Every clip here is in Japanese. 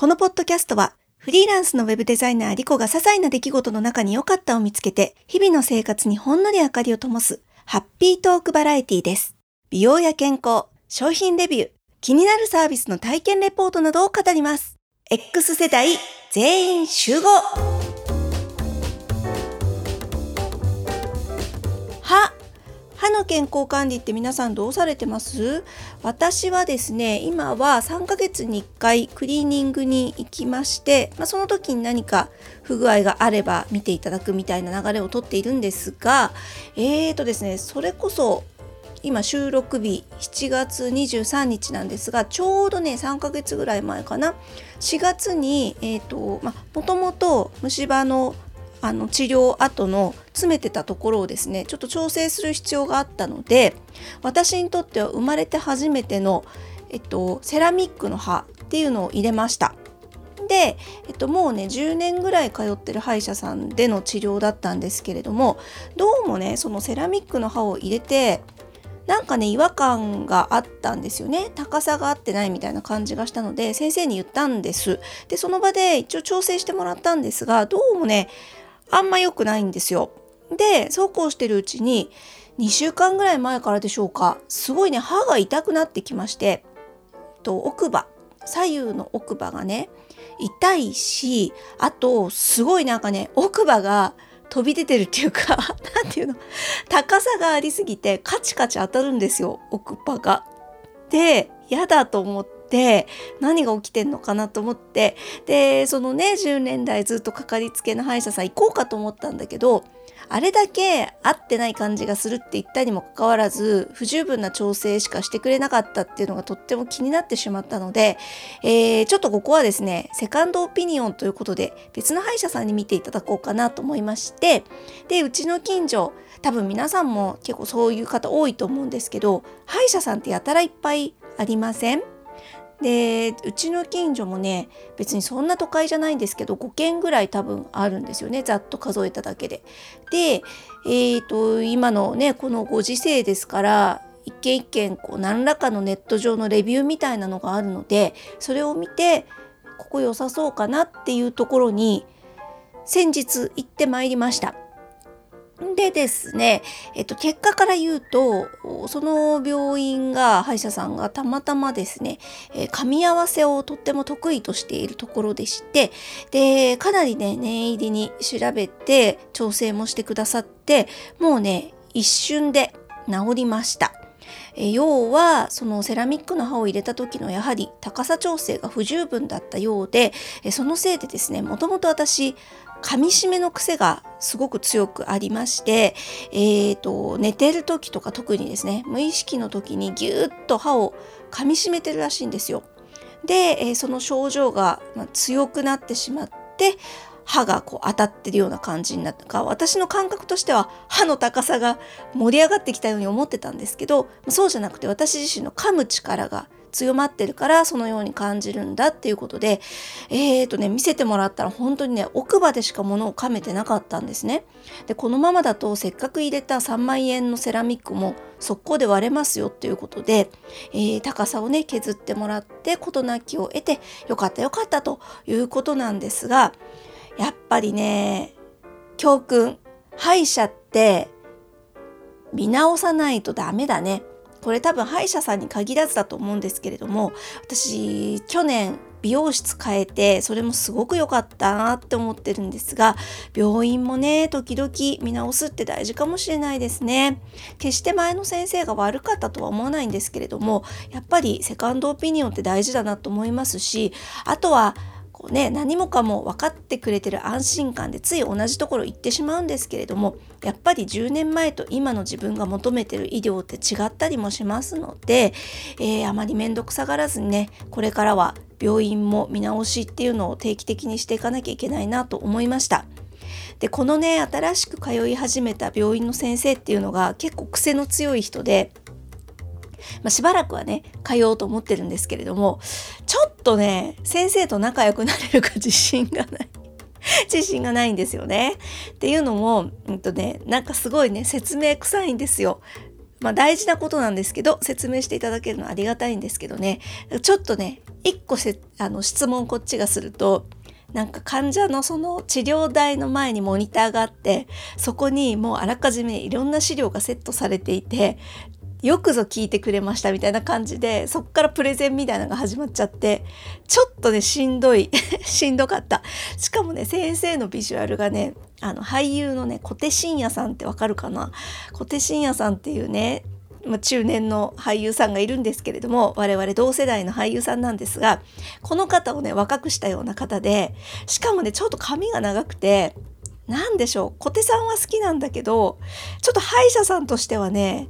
このポッドキャストはフリーランスのウェブデザイナーリコが些細な出来事の中に良かったを見つけて日々の生活にほんのり明かりを灯すハッピートークバラエティです。美容や健康、商品レビュー、気になるサービスの体験レポートなどを語ります。X 世代全員集合健康管理って皆さんどうされてます？私はですね今は3ヶ月に1回クリーニングに行きまして、まあ、その時に何か不具合があれば見ていただくみたいな流れをとっているんですがえーとですねそれこそ今収録日7月23日なんですがちょうどね3ヶ月ぐらい前かな？4月にえっ、ー、とまあもともと虫歯のあの治療後の詰めてたところをですねちょっと調整する必要があったので私にとっては生まれて初めての、えっと、セラミックの歯っていうのを入れました。で、えっと、もうね10年ぐらい通ってる歯医者さんでの治療だったんですけれどもどうもねそのセラミックの歯を入れてなんかね違和感があったんですよね高さが合ってないみたいな感じがしたので先生に言ったんですでその場で一応調整してもらったんですがどうもねあんま良くないんですよ。でそうこうしてるうちに2週間ぐらい前からでしょうかすごいね歯が痛くなってきましてと奥歯左右の奥歯がね痛いしあとすごいなんかね奥歯が飛び出てるっていうか 何ていうの高さがありすぎてカチカチ当たるんですよ奥歯が。で嫌だと思ってで何が起きてんのかなと思って。でそのね10年代ずっとかかりつけの歯医者さん行こうかと思ったんだけどあれだけ合ってない感じがするって言ったにもかかわらず不十分な調整しかしてくれなかったっていうのがとっても気になってしまったので、えー、ちょっとここはですねセカンドオピニオンということで別の歯医者さんに見ていただこうかなと思いましてでうちの近所多分皆さんも結構そういう方多いと思うんですけど歯医者さんってやたらいっぱいありません？でうちの近所もね別にそんな都会じゃないんですけど5軒ぐらい多分あるんですよねざっと数えただけで。で、えーと、今のねこのご時世ですから一軒一軒こう何らかのネット上のレビューみたいなのがあるのでそれを見てここ良さそうかなっていうところに先日行ってまいりました。でですね、えっと、結果から言うとその病院が歯医者さんがたまたまですね、えー、噛み合わせをとっても得意としているところでしてでかなりね念入りに調べて調整もしてくださってもうね一瞬で治りました。え要はそのセラミックの歯を入れた時のやはり高さ調整が不十分だったようでえそのせいでですねもともと私噛み締めの癖がすごく強くありまして、えーと、寝てる時とか特にですね無意識の時にギュッと歯を噛み締めてるらしいんですよ。で、え、その症状が強くなってしまって歯がこう当たってるような感じになったか私の感覚としては歯の高さが盛り上がってきたように思ってたんですけどそうじゃなくて私自身の噛む力が強まってるからそのように感じるんだっていうことでえーとね見せてもらったら本当にね奥歯でしか物を噛めてなかったんですね。でこのままだとせっかく入れた3万円のセラミックも速攻で割れますよっていうことで、えー、高さをね削ってもらって事なきを得てよかったよかったということなんですがやっぱりね教訓歯医者って見直さないとダメだね。これ多分歯医者さんに限らずだと思うんですけれども私去年美容室変えてそれもすごく良かったなって思ってるんですが病院もね時々見直すって大事かもしれないですね。決して前の先生が悪かったとは思わないんですけれどもやっぱりセカンドオピニオンって大事だなと思いますしあとはこうね何もかも分かってくれてる安心感でつい同じところ行ってしまうんですけれどもやっぱり10年前と今の自分が求めてる医療って違ったりもしますので、えー、あまり面倒くさがらずにねこれからは病院も見直しっていうのを定期的にしていかなきゃいけないなと思いました。でこのね新しく通い始めた病院の先生っていうのが結構癖の強い人でまあ、しばらくはね通おうと思ってるんですけれどもちょとね先生と仲良くなれるか 自信がない自信がないんですよね。っていうのも、うんとね、なんかすごいね説明臭いんですよ。まあ大事なことなんですけど説明していただけるのはありがたいんですけどねちょっとね1個せあの質問こっちがするとなんか患者のその治療台の前にモニターがあってそこにもうあらかじめいろんな資料がセットされていてよくぞ聞いてくれましたみたいな感じでそっからプレゼンみたいなのが始まっちゃってちょっとねしんどい しんどかった。しかもね先生のビジュアルがねあの俳優のね小手伸也さんってわかるかな？小手伸也さんっていうねまあ、中年の俳優さんがいるんですけれども我々同世代の俳優さんなんですがこの方をね若くしたような方でしかもねちょっと髪が長くて何でしょう小手さんは好きなんだけどちょっと歯医者さんとしてはね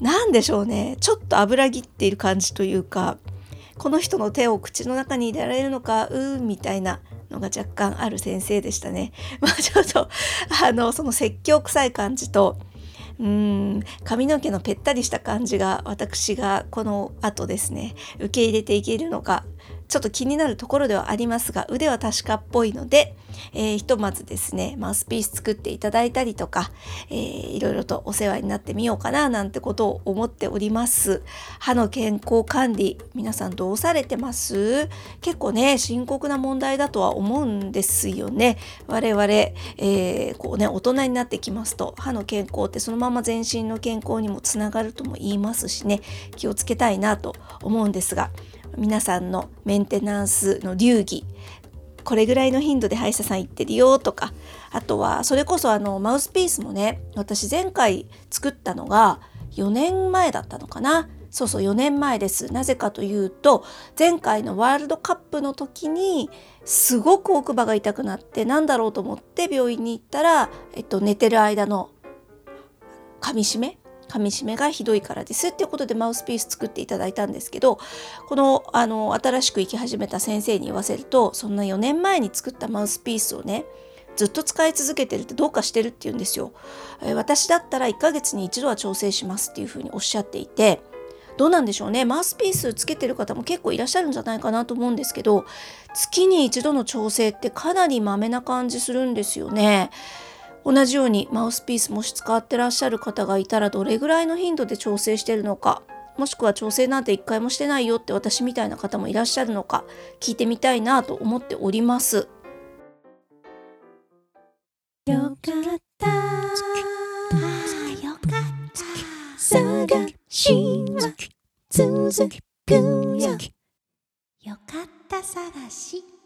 何でしょうねちょっと油ぎっている感じというかこの人の手を口の中に入れられるのかうーんみたいなのが若干ある先生でしたね。まあちょっとあのその説教臭い感じとうん髪の毛のぺったりした感じが私がこの後ですね受け入れていけるのかちょっと気になるところではありますが腕は確かっぽいので、えー、ひとまずですねマウスピース作っていただいたりとか、えー、いろいろとお世話になってみようかななんてことを思っております。歯の健康管理皆さんどうされてます？結構ね深刻な問題だとは思うんですよね。我々、えー、こうね大人になってきますと歯の健康ってそのまま全身の健康にもつながるとも言いますしね気をつけたいなと思うんですが皆さんのメンテナンスの流儀これぐらいの頻度で歯医者さん行ってるよとかあとはそれこそあのマウスピースもね私前回作ったのが4年前だったのかな。そうそう4年前です。なぜかというと前回のワールドカップの時にすごく奥歯が痛くなってなんだろうと思って病院に行ったら、えっと、寝てる間の噛みしめ噛みしめがひどいからですっていうことでマウスピース作っていただいたんですけどこのあの新しく行き始めた先生に言わせるとそんな4年前に作ったマウスピースをねずっと使い続けてるってどうかしてるって言うんですよ。え私だったら1ヶ月に一度は調整しますっていうふうにおっしゃっていてどうなんでしょうねマウスピースつけてる方も結構いらっしゃるんじゃないかなと思うんですけど月に一度の調整ってかなりまめな感じするんですよね。同じようにマウスピースもし使ってらっしゃる方がいたらどれぐらいの頻度で調整してるのかもしくは調整なんて一回もしてないよって私みたいな方もいらっしゃるのか聞いてみたいなと思っております。よかった。よかった。探しは続く。よよかった。探し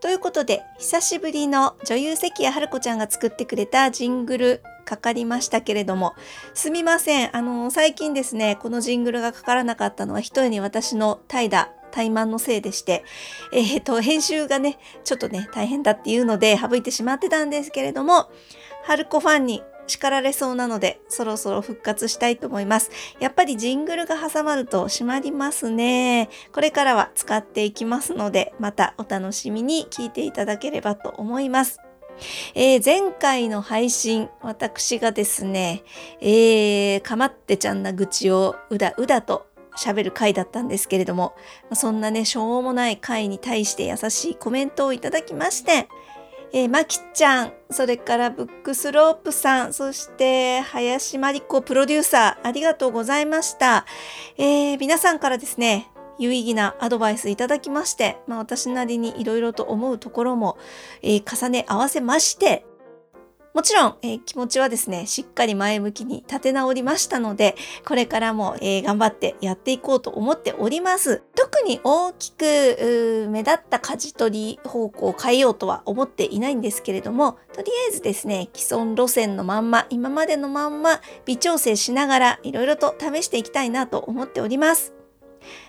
ということで久しぶりの女優関谷春子ちゃんが作ってくれたジングルかかりましたけれどもすみません。あの最近ですねこのジングルがかからなかったのはひとえに私の怠惰怠慢のせいでして、えっ、ー、と、編集がね、ちょっとね、大変だっていうので省いてしまってたんですけれども、春子ファンに叱られそうなので、そろそろ復活したいと思います。やっぱりジングルが挟まると閉まりますね。これからは使っていきますので、またお楽しみに聞いていただければと思います。えー、前回の配信、私がですね、えー、かまってちゃんな愚痴をうだうだと喋る回だったんですけれども、そんなね、しょうもない回に対して優しいコメントをいただきまして、えー、まきちゃん、それからブックスロープさん、そして林真理子プロデューサー、ありがとうございました。えー、皆さんからですね、有意義なアドバイスいただきまして、まあ、私なりにいろいろと思うところも、えー、重ね合わせまして、もちろん、えー、気持ちはですね、しっかり前向きに立て直りましたので、これからも、えー、頑張ってやっていこうと思っております。特に大きく目立った舵取り方向を変えようとは思っていないんですけれども、とりあえずですね、既存路線のまんま、今までのまんま微調整しながらいろいろと試していきたいなと思っております。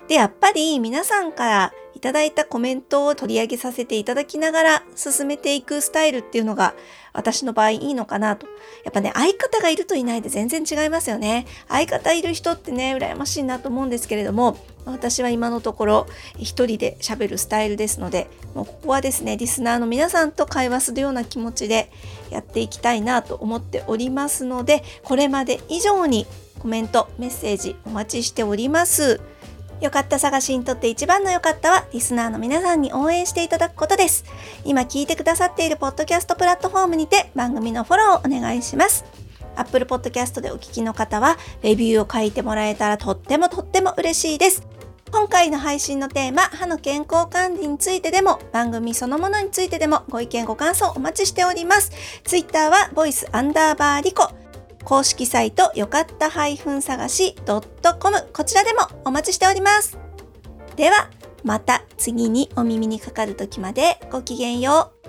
で、やっぱり皆さんからいただいたコメントを取り上げさせていただきながら進めていくスタイルっていうのが私の場合いいのかなと。やっぱね、相方がいるといないで全然違いますよね。相方いる人ってね、羨ましいなと思うんですけれども、私は今のところ一人で喋るスタイルですので、もうここはですね、リスナーの皆さんと会話するような気持ちでやっていきたいなと思っておりますので、これまで以上にコメント、メッセージお待ちしております。よかった探しにとって一番の良かったは、リスナーの皆さんに応援していただくことです。今聞いてくださっているポッドキャストプラットフォームにて番組のフォローをお願いします。Apple Podcast でお聞きの方は、レビューを書いてもらえたらとってもとっても嬉しいです。今回の配信のテーマ、歯の健康管理についてでも、番組そのものについてでも、ご意見ご感想お待ちしております。Twitter は、ボイスアンダーバーリコ。公式サイト、よかった探し .com。こちらでもお待ちしております。では、また次にお耳にかかる時までごきげんよう。